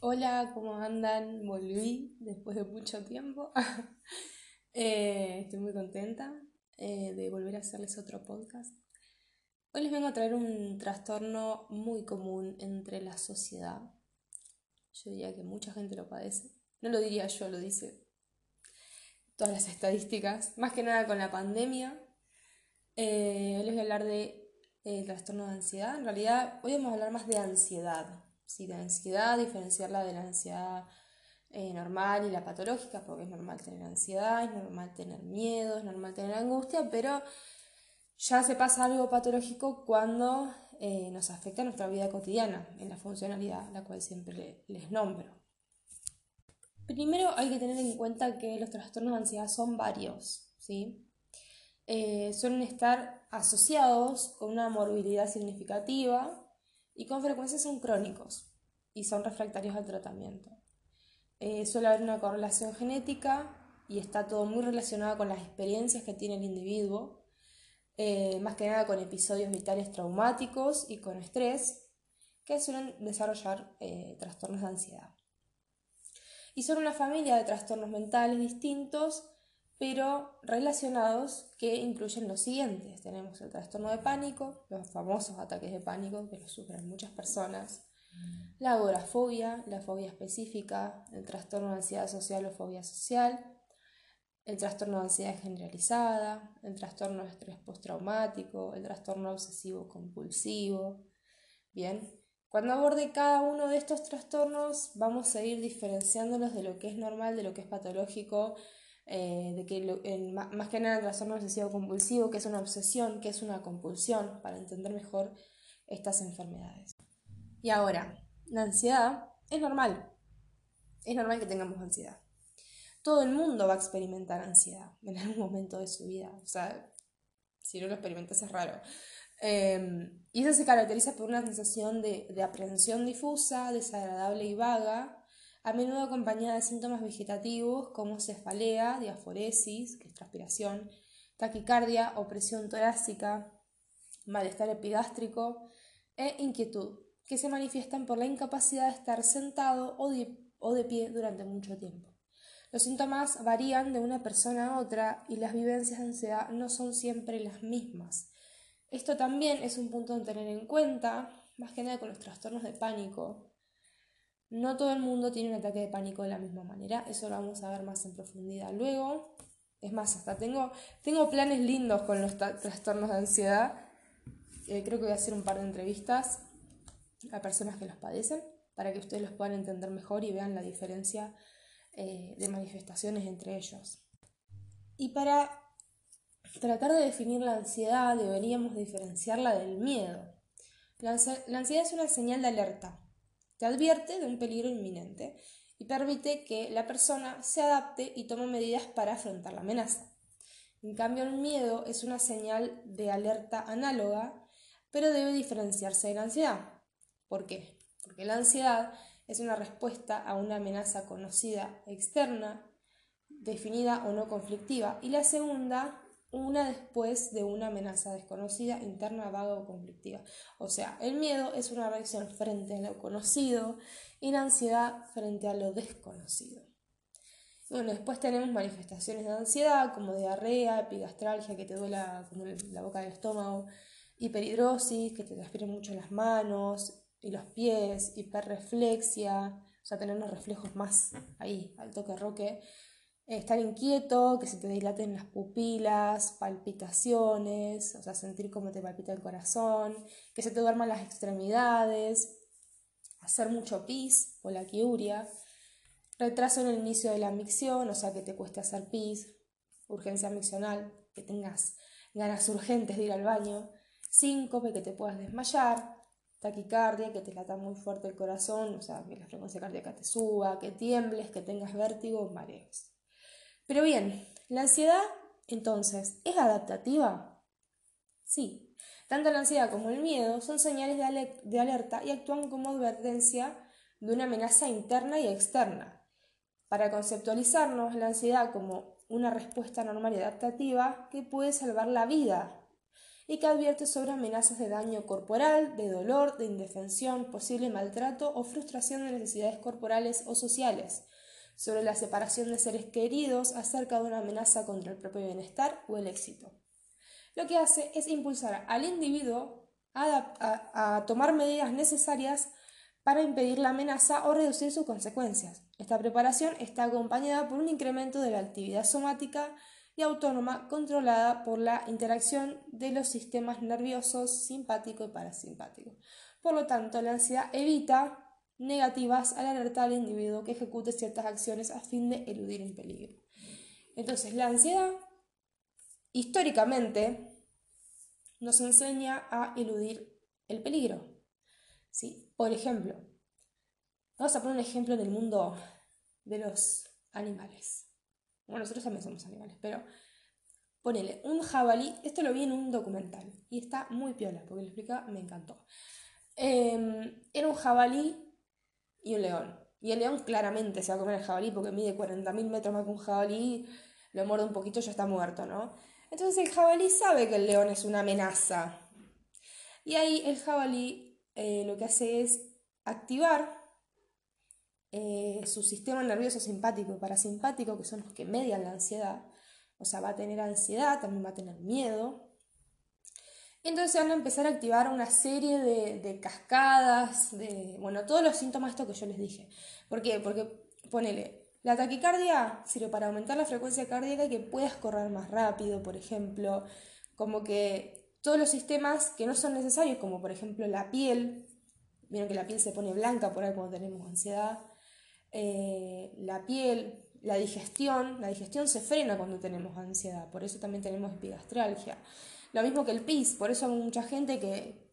Hola, ¿cómo andan? Volví después de mucho tiempo. Eh, estoy muy contenta eh, de volver a hacerles otro podcast. Hoy les vengo a traer un trastorno muy común entre la sociedad. Yo diría que mucha gente lo padece. No lo diría yo, lo dice todas las estadísticas. Más que nada con la pandemia. Eh, hoy les voy a hablar de trastorno de ansiedad. En realidad, hoy vamos a hablar más de ansiedad sí, de ansiedad, diferenciarla de la ansiedad eh, normal y la patológica, porque es normal tener ansiedad, es normal tener miedo, es normal tener angustia, pero ya se pasa algo patológico cuando eh, nos afecta nuestra vida cotidiana, en la funcionalidad, la cual siempre les nombro. Primero hay que tener en cuenta que los trastornos de ansiedad son varios, ¿sí? Eh, suelen estar asociados con una morbilidad significativa, y con frecuencia son crónicos y son refractarios al tratamiento. Eh, suele haber una correlación genética y está todo muy relacionado con las experiencias que tiene el individuo, eh, más que nada con episodios vitales traumáticos y con estrés, que suelen desarrollar eh, trastornos de ansiedad. Y son una familia de trastornos mentales distintos pero relacionados que incluyen los siguientes. Tenemos el trastorno de pánico, los famosos ataques de pánico que los sufren muchas personas, la agorafobia, la fobia específica, el trastorno de ansiedad social o fobia social, el trastorno de ansiedad generalizada, el trastorno de estrés postraumático, el trastorno obsesivo compulsivo. Bien, cuando aborde cada uno de estos trastornos vamos a ir diferenciándolos de lo que es normal, de lo que es patológico eh, de que más que nada el trastorno obsesivo compulsivo, que es una obsesión, que es una compulsión, para entender mejor estas enfermedades. Y ahora, la ansiedad es normal. Es normal que tengamos ansiedad. Todo el mundo va a experimentar ansiedad en algún momento de su vida. O sea, si no lo experimentas es raro. Em, y eso se caracteriza por una sensación de, de aprehensión difusa, desagradable y vaga, a menudo acompañada de síntomas vegetativos como cefalea, diaforesis, que es transpiración, taquicardia, opresión torácica, malestar epigástrico e inquietud, que se manifiestan por la incapacidad de estar sentado o de, o de pie durante mucho tiempo. Los síntomas varían de una persona a otra y las vivencias de ansiedad no son siempre las mismas. Esto también es un punto a tener en cuenta, más que nada con los trastornos de pánico, no todo el mundo tiene un ataque de pánico de la misma manera, eso lo vamos a ver más en profundidad luego. Es más, hasta tengo, tengo planes lindos con los trastornos de ansiedad. Eh, creo que voy a hacer un par de entrevistas a personas que los padecen para que ustedes los puedan entender mejor y vean la diferencia eh, de manifestaciones entre ellos. Y para tratar de definir la ansiedad deberíamos diferenciarla del miedo. la ansiedad es una señal de alerta te advierte de un peligro inminente y permite que la persona se adapte y tome medidas para afrontar la amenaza. En cambio, el miedo es una señal de alerta análoga, pero debe diferenciarse de la ansiedad. ¿Por qué? Porque la ansiedad es una respuesta a una amenaza conocida externa, definida o no conflictiva, y la segunda una después de una amenaza desconocida, interna, vaga o conflictiva. O sea, el miedo es una reacción frente a lo conocido y la ansiedad frente a lo desconocido. Bueno, después tenemos manifestaciones de ansiedad como diarrea, epigastralgia, que te duele la boca del estómago, hiperhidrosis, que te transpiren mucho las manos y los pies, hiperreflexia, o sea, tener los reflejos más ahí, al toque roque, estar inquieto, que se te dilaten las pupilas, palpitaciones, o sea, sentir cómo te palpita el corazón, que se te duerman las extremidades, hacer mucho pis o la quiuria, retraso en el inicio de la micción, o sea, que te cueste hacer pis, urgencia miccional, que tengas ganas urgentes de ir al baño, síncope, que te puedas desmayar, taquicardia, que te lata muy fuerte el corazón, o sea, que la frecuencia cardíaca te suba, que tiembles, que tengas vértigo, mareos. Pero bien, la ansiedad, entonces, ¿es adaptativa? Sí. Tanto la ansiedad como el miedo son señales de, alerta y actúan como advertencia de una amenaza interna y externa. Para conceptualizarnos la ansiedad como una respuesta normal y adaptativa que puede salvar la vida y que advierte sobre amenazas de daño corporal, de dolor, de indefensión, posible maltrato o frustración de necesidades corporales o sociales, sobre la separación de seres queridos, acerca de una amenaza contra el propio bienestar o el éxito. Lo que hace es impulsar al individuo a, tomar medidas necesarias para impedir la amenaza o reducir sus consecuencias. Esta preparación está acompañada por un incremento de la actividad somática y autónoma controlada por la interacción de los sistemas nerviosos simpático y parasimpático. Por lo tanto, la ansiedad evita negativas al alertar al individuo que ejecute ciertas acciones a fin de eludir un peligro. Entonces, la ansiedad históricamente nos enseña a eludir el peligro. ¿sí? Por ejemplo, vamos a poner un ejemplo del mundo de los animales. Bueno, nosotros también somos animales, pero ponele un jabalí, esto lo vi en un documental y está muy piola, porque lo explica, me encantó. Em, era un jabalí y un león. Y el león claramente se va a comer el jabalí porque mide 40.000 metros más que un jabalí, lo muerde un poquito y ya está muerto, ¿no? Entonces el jabalí sabe que el león es una amenaza. Y ahí el jabalí eh, lo que hace es activar eh, su sistema nervioso simpático y parasimpático, que son los que median la ansiedad, o sea, va a tener ansiedad, también va a tener miedo. Entonces van a empezar a activar una serie de, cascadas, de, bueno, todos los síntomas estos que yo les dije. ¿Por qué? Porque, ponele, la taquicardia sirve para aumentar la frecuencia cardíaca y que puedas correr más rápido, por ejemplo, como que todos los sistemas que no son necesarios, como por ejemplo la piel, vieron que la piel se pone blanca por ahí cuando tenemos ansiedad, eh, la piel, la digestión. La digestión se frena cuando tenemos ansiedad, por eso también tenemos epigastralgia. Lo mismo que el PIS, por eso hay mucha gente que,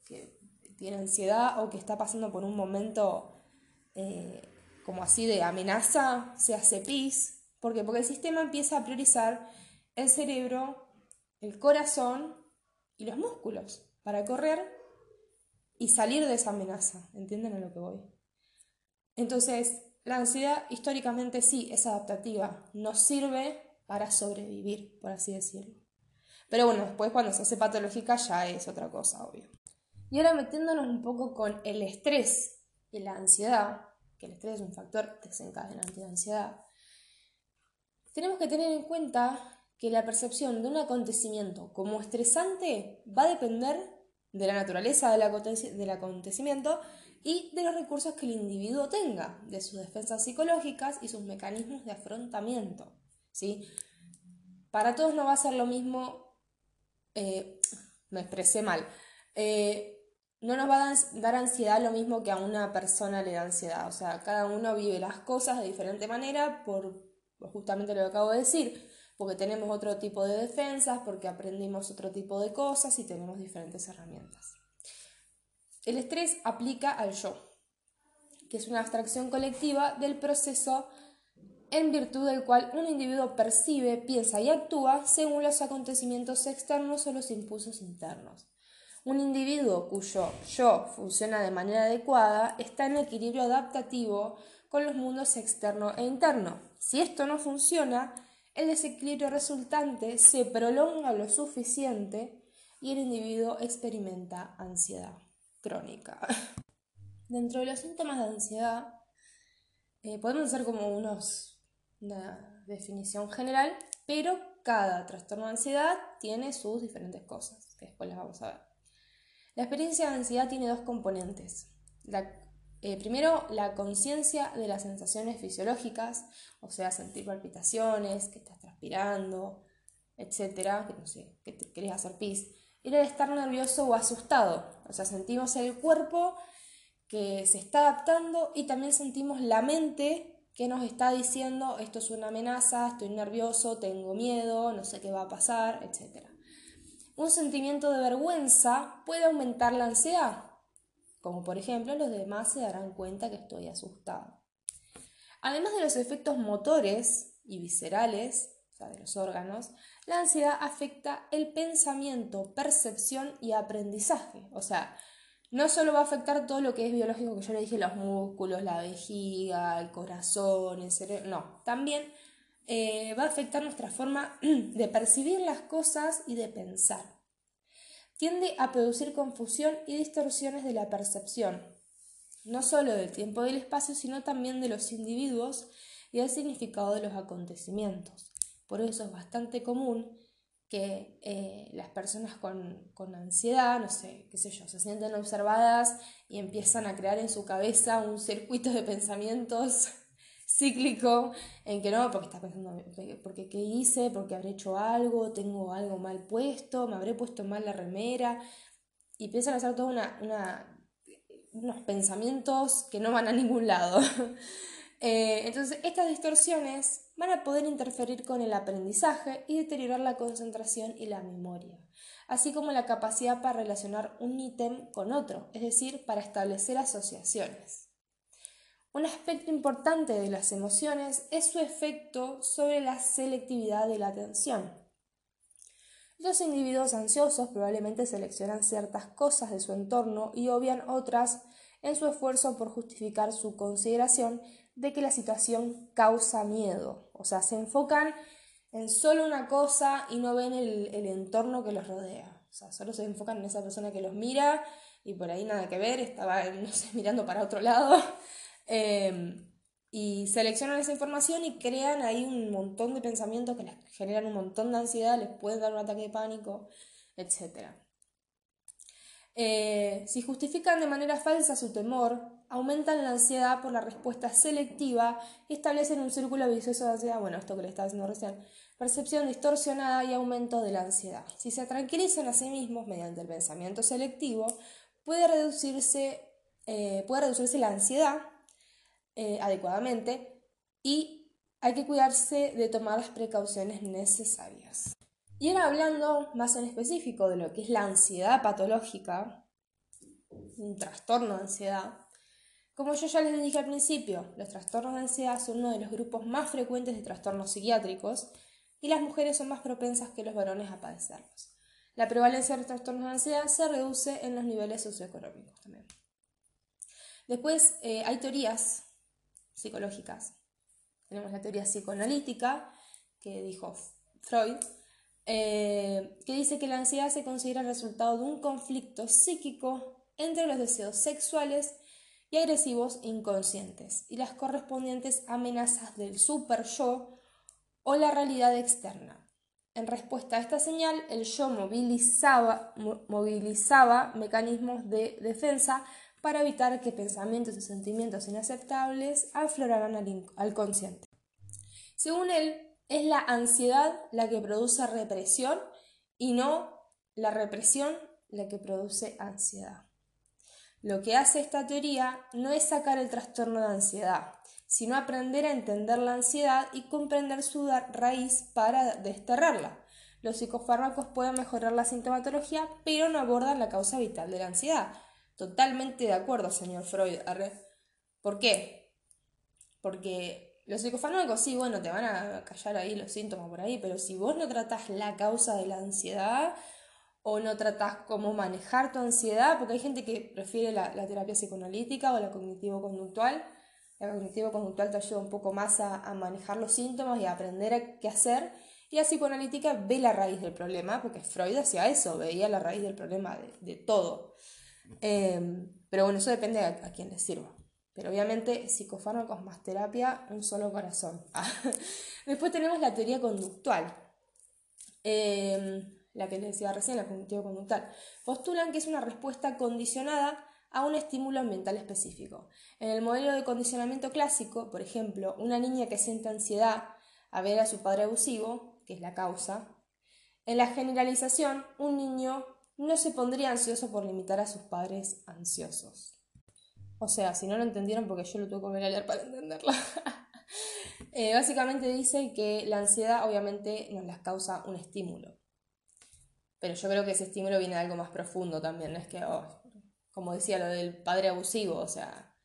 tiene ansiedad o que está pasando por un momento eh, como así de amenaza, se hace PIS. ¿Por qué? Porque el sistema empieza a priorizar el cerebro, el corazón y los músculos para correr y salir de esa amenaza. ¿Entienden a lo que voy? Entonces, la ansiedad históricamente sí es adaptativa, nos sirve para sobrevivir, por así decirlo. Pero bueno, después cuando se hace patológica ya es otra cosa, obvio. Y ahora metiéndonos un poco con el estrés y la ansiedad, que el estrés es un factor desencadenante de ansiedad, tenemos que tener en cuenta que la percepción de un acontecimiento como estresante va a depender de la naturaleza del acontecimiento y de los recursos que el individuo tenga, de sus defensas psicológicas y sus mecanismos de afrontamiento. ¿sí? Para todos no va a ser lo mismo, eh, me expresé mal, eh, no nos va a dar ansiedad lo mismo que a una persona le da ansiedad, o sea, cada uno vive las cosas de diferente manera por justamente lo que acabo de decir, porque tenemos otro tipo de defensas, porque aprendimos otro tipo de cosas y tenemos diferentes herramientas. El estrés aplica al yo, que es una abstracción colectiva del proceso en virtud del cual un individuo percibe, piensa y actúa según los acontecimientos externos o los impulsos internos. Un individuo cuyo yo funciona de manera adecuada está en equilibrio adaptativo con los mundos externo e interno. Si esto no funciona, el desequilibrio resultante se prolonga lo suficiente y el individuo experimenta ansiedad crónica. Dentro de los síntomas de ansiedad, eh, podemos hacer como unos, una definición general, pero cada trastorno de ansiedad tiene sus diferentes cosas, que después las vamos a ver. La experiencia de ansiedad tiene dos componentes. Eh, primero, la conciencia de las sensaciones fisiológicas, o sea, sentir palpitaciones, que estás transpirando, etcétera, que no sé, que te querés hacer pis era de estar nervioso o asustado. O sea, sentimos el cuerpo que se está adaptando y también sentimos la mente que nos está diciendo esto es una amenaza, estoy nervioso, tengo miedo, no sé qué va a pasar, etc. Un sentimiento de vergüenza puede aumentar la ansiedad, como por ejemplo los demás se darán cuenta que estoy asustado. Además de los efectos motores y viscerales, o sea, de los órganos, la ansiedad afecta el pensamiento, percepción y aprendizaje. O sea, no solo va a afectar todo lo que es biológico, que yo le dije, los músculos, la vejiga, el corazón, el cerebro, no, también eh, va a afectar nuestra forma de percibir las cosas y de pensar. tiende a producir confusión y distorsiones de la percepción, no solo del tiempo y del espacio, sino también de los individuos y del significado de los acontecimientos. Por eso es bastante común que eh, las personas con, con, ansiedad, no sé, qué sé yo, se sienten observadas y empiezan a crear en su cabeza un circuito de pensamientos cíclico en que no, porque está pensando, porque qué hice, porque habré hecho algo, tengo algo mal puesto, me habré puesto mal la remera, y empiezan a hacer todos una, una, unos pensamientos que no van a ningún lado. Eh, entonces, estas distorsiones van a poder interferir con el aprendizaje y deteriorar la concentración y la memoria, así como la capacidad para relacionar un ítem con otro, es decir, para establecer asociaciones. Un aspecto importante de las emociones es su efecto sobre la selectividad de la atención. Los individuos ansiosos probablemente seleccionan ciertas cosas de su entorno y obvian otras en su esfuerzo por justificar su consideración de que la situación causa miedo. O sea, se enfocan en solo una cosa y no ven el, entorno que los rodea. O sea, solo se enfocan en esa persona que los mira y por ahí nada que ver, estaba, mirando para otro lado. Em, y seleccionan esa información y crean ahí un montón de pensamientos que les generan un montón de ansiedad, les pueden dar un ataque de pánico, etc. Eh, si justifican de manera falsa su temor, aumentan la ansiedad por la respuesta selectiva y establecen un círculo vicioso de ansiedad, bueno, esto que le estaba diciendo recién, percepción distorsionada y aumento de la ansiedad. Si se tranquilizan a sí mismos mediante el pensamiento selectivo, puede reducirse, eh, puede reducirse la ansiedad eh, adecuadamente y hay que cuidarse de tomar las precauciones necesarias. Y ahora hablando más en específico de lo que es la ansiedad patológica, un trastorno de ansiedad, como yo ya les dije al principio, los trastornos de ansiedad son uno de los grupos más frecuentes de trastornos psiquiátricos y las mujeres son más propensas que los varones a padecerlos. La prevalencia de los trastornos de ansiedad se reduce en los niveles socioeconómicos también. Después eh, hay teorías psicológicas. Tenemos la teoría psicoanalítica, que dijo Freud, eh, que dice que la ansiedad se considera el resultado de un conflicto psíquico entre los deseos sexuales y agresivos inconscientes y las correspondientes amenazas del super yo o la realidad externa. En respuesta a esta señal, el yo movilizaba, movilizaba mecanismos de defensa para evitar que pensamientos y sentimientos inaceptables afloraran al, consciente. Según él, es la ansiedad la que produce represión y no la represión la que produce ansiedad. Lo que hace esta teoría no es sacar el trastorno de ansiedad, sino aprender a entender la ansiedad y comprender su raíz para desterrarla. Los psicofármacos pueden mejorar la sintomatología, pero no abordan la causa vital de la ansiedad. Totalmente de acuerdo, señor Freud. ¿Por qué? Porque los psicofármacos sí, bueno, te van a callar ahí los síntomas por ahí, pero si vos no tratás la causa de la ansiedad o no tratás cómo manejar tu ansiedad, porque hay gente que prefiere la, terapia psicoanalítica o la cognitivo-conductual. La cognitivo-conductual te ayuda un poco más a, manejar los síntomas y a aprender a qué hacer. Y la psicoanalítica ve la raíz del problema, porque Freud hacía eso, veía la raíz del problema de todo. Em, pero bueno, eso depende a, a, quién le sirva. Pero obviamente psicofármacos más terapia, un solo corazón. Después tenemos la teoría conductual. Em, la que les decía recién, la cognitivo-conductual. Postulan que es una respuesta condicionada a un estímulo ambiental específico. En el modelo de condicionamiento clásico, por ejemplo, una niña que siente ansiedad a ver a su padre abusivo, que es la causa, en la generalización, un niño no se pondría ansioso por limitar a sus padres ansiosos. O sea, si no lo entendieron, porque yo lo tuve que volver a leer para entenderlo. Eh, básicamente dice que la ansiedad obviamente nos las causa un estímulo. Pero yo creo que ese estímulo viene de algo más profundo también. Es que, oh, como decía lo del padre abusivo, o sea,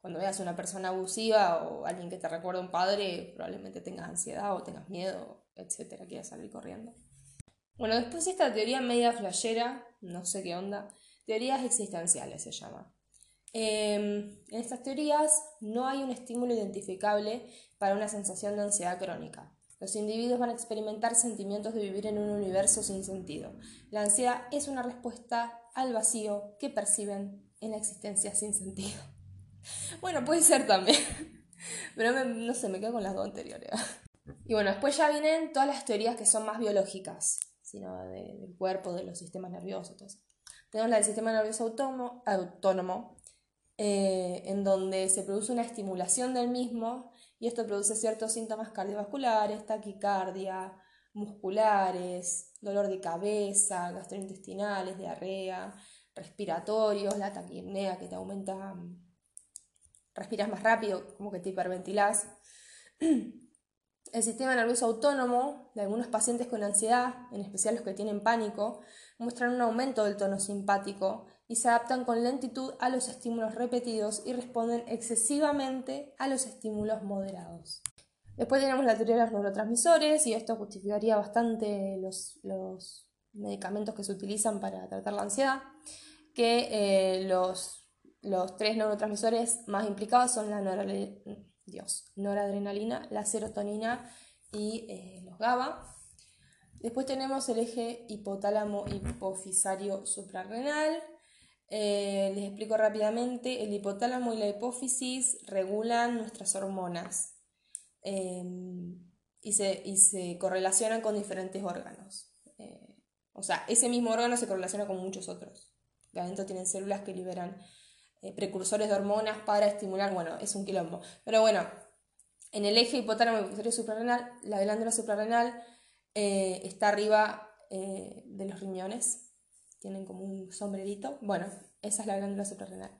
cuando veas una persona abusiva o alguien que te recuerda a un padre, probablemente tengas ansiedad o tengas miedo, etcétera, quieras salir corriendo. Bueno, después esta teoría media flashera, no sé qué onda, teorías existenciales se llama. Em, en estas teorías no hay un estímulo identificable para una sensación de ansiedad crónica. Los individuos van a experimentar sentimientos de vivir en un universo sin sentido. La ansiedad es una respuesta al vacío que perciben en la existencia sin sentido. Bueno, puede ser también. Pero no sé, me quedo con las dos anteriores. Y bueno, después ya vienen todas las teorías que son más biológicas, sino del cuerpo, de los sistemas nerviosos. Tenemos la del sistema nervioso autónomo eh, en donde se produce una estimulación del mismo y esto produce ciertos síntomas cardiovasculares, taquicardia, musculares, dolor de cabeza, gastrointestinales, diarrea, respiratorios, la taquipnea que te aumenta, respiras más rápido, como que te hiperventilás. El sistema nervioso autónomo de algunos pacientes con ansiedad, en especial los que tienen pánico, muestran un aumento del tono simpático y se adaptan con lentitud a los estímulos repetidos y responden excesivamente a los estímulos moderados. Después tenemos la teoría de los neurotransmisores y esto justificaría bastante los, medicamentos que se utilizan para tratar la ansiedad, que eh, los, tres neurotransmisores más implicados son la noradrenalina, la serotonina y eh, los GABA. Después tenemos el eje hipotálamo hipofisario suprarrenal. Eh, les explico rápidamente, el hipotálamo y la hipófisis regulan nuestras hormonas em, y, se, correlacionan con diferentes órganos. Eh, o sea, ese mismo órgano se correlaciona con muchos otros. Adentro tienen células que liberan eh, precursores de hormonas para estimular, bueno, es un quilombo. Pero bueno, en el eje hipotálamo hipofisario suprarrenal, la glándula suprarrenal está arriba de los riñones, tienen como un sombrerito. Bueno, esa es la glándula suprarrenal.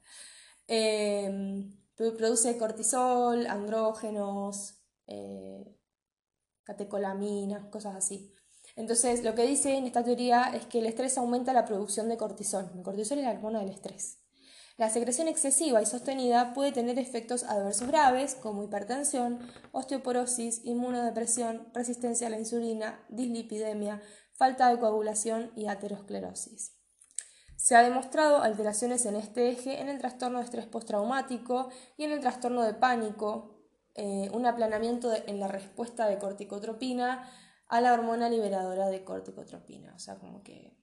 Eh, produce cortisol, andrógenos, catecolaminas, cosas así. Entonces, lo que dice en esta teoría es que el estrés aumenta la producción de cortisol. El cortisol es la hormona del estrés. La secreción excesiva y sostenida puede tener efectos adversos graves como hipertensión, osteoporosis, inmunodepresión, resistencia a la insulina, dislipidemia, falta de coagulación y aterosclerosis. Se ha demostrado alteraciones en este eje en el trastorno de estrés postraumático y en el trastorno de pánico, eh, un aplanamiento en la respuesta de corticotropina a la hormona liberadora de corticotropina. O sea, como que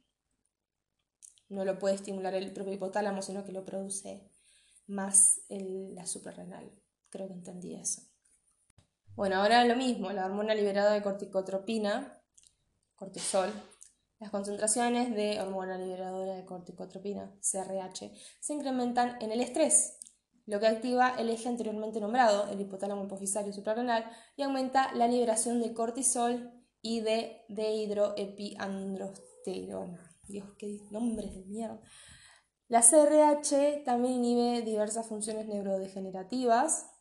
no lo puede estimular el propio hipotálamo, sino que lo produce más la suprarrenal. Creo que entendí eso. Bueno, ahora lo mismo, la hormona liberada de corticotropina, cortisol, las concentraciones de hormona liberadora de corticotropina, CRH, se incrementan en el estrés, lo que activa el eje anteriormente nombrado, el hipotálamo hipofisario suprarrenal, y aumenta la liberación de cortisol y de dehidroepiandrosterona. Dios, qué nombres de mierda. La CRH también inhibe diversas funciones neurodegenerativas,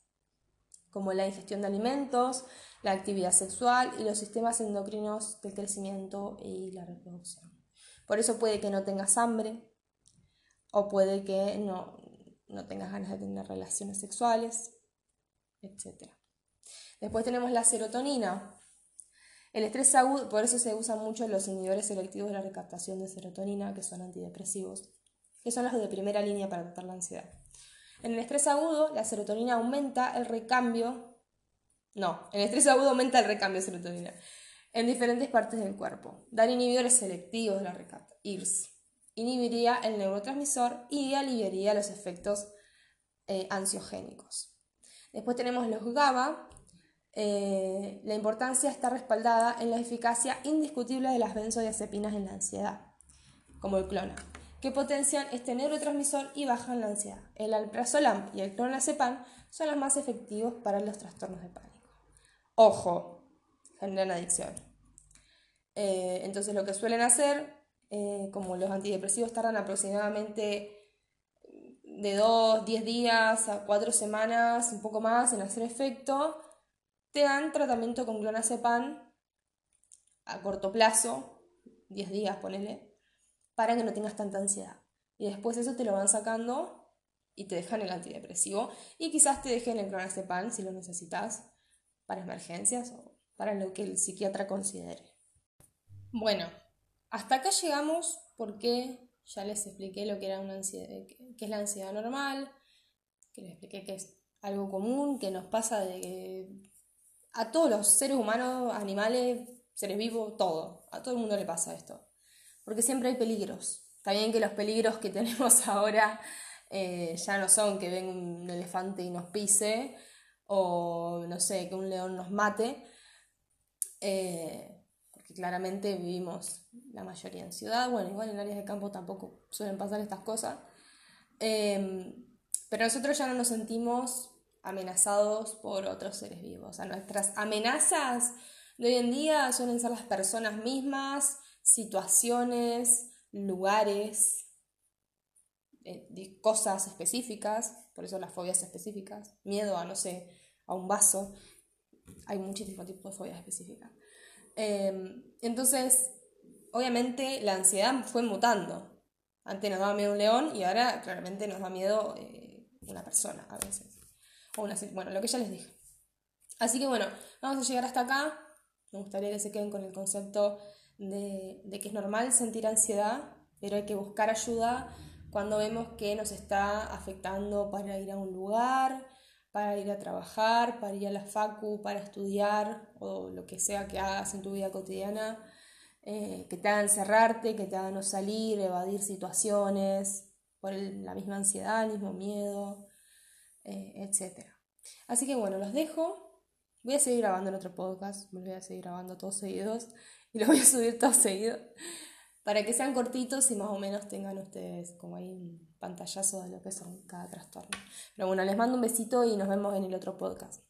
como la ingestión de alimentos, la actividad sexual y los sistemas endocrinos del crecimiento y la reproducción. Por eso puede que no tengas hambre o puede que no, no tengas ganas de tener relaciones sexuales, etc. Después tenemos la serotonina, el estrés agudo, por eso se usan mucho los inhibidores selectivos de la recaptación de serotonina, que son antidepresivos, que son los de primera línea para tratar la ansiedad. En el estrés agudo, la serotonina aumenta el recambio. No, el estrés agudo aumenta el recambio de serotonina en diferentes partes del cuerpo. Dar inhibidores selectivos de la recaptación, IRS, inhibiría el neurotransmisor y aliviaría los efectos eh, ansiogénicos. Después tenemos los GABA, eh, la importancia está respaldada en la eficacia indiscutible de las benzodiazepinas en la ansiedad, como el clona, que potencian este neurotransmisor y bajan la ansiedad. El alprazolam y el clonazepam son los más efectivos para los trastornos de pánico. Ojo, generan adicción. Eh, entonces lo que suelen hacer, eh, como los antidepresivos tardan aproximadamente de 2, 10 días a 4 semanas, un poco más en hacer efecto, te dan tratamiento con clonazepam a corto plazo, 10 días, ponele, para que no tengas tanta ansiedad. Y después eso te lo van sacando y te dejan el antidepresivo. Y quizás te dejen el clonazepam si lo necesitas para emergencias o para lo que el psiquiatra considere. Bueno, hasta acá llegamos porque ya les expliqué lo que era una ansiedad, que es la ansiedad normal, que les expliqué que es algo común, que nos pasa a todos los seres humanos, animales, seres vivos, todo. A todo el mundo le pasa esto. Porque siempre hay peligros. También que los peligros que tenemos ahora eh, ya no son que venga un elefante y nos pise o no sé, que un león nos mate. Eh, porque claramente vivimos la mayoría en ciudad, bueno, igual en áreas de campo tampoco suelen pasar estas cosas. Eh, pero nosotros ya no nos sentimos amenazados por otros seres vivos. O sea, nuestras amenazas de hoy en día suelen ser las personas mismas, situaciones, lugares, eh, cosas específicas, por eso las fobias específicas, miedo a, no sé, a un vaso, hay muchísimos tipos de fobias específicas. Em, entonces, obviamente la ansiedad fue mutando. Antes nos daba miedo un león y ahora claramente nos da miedo eh, una persona a veces. O una, bueno, lo que ya les dije. Así que bueno, vamos a llegar hasta acá. Me gustaría que se queden con el concepto de, de que es normal sentir ansiedad, pero hay que buscar ayuda cuando vemos que nos está afectando para ir a un lugar, para ir a trabajar, para ir a la facu, para estudiar o lo que sea que hagas en tu vida cotidiana, eh, que te hagan cerrarte, que te hagan no salir, evadir situaciones, por la misma ansiedad, el mismo miedo, eh, etc. Así que bueno, los dejo. Voy a seguir grabando en otro podcast, me voy a seguir grabando todos seguidos y los voy a subir todos seguidos para que sean cortitos y más o menos tengan ustedes como ahí un pantallazo de lo que son cada trastorno. Pero bueno, les mando un besito y nos vemos en el otro podcast.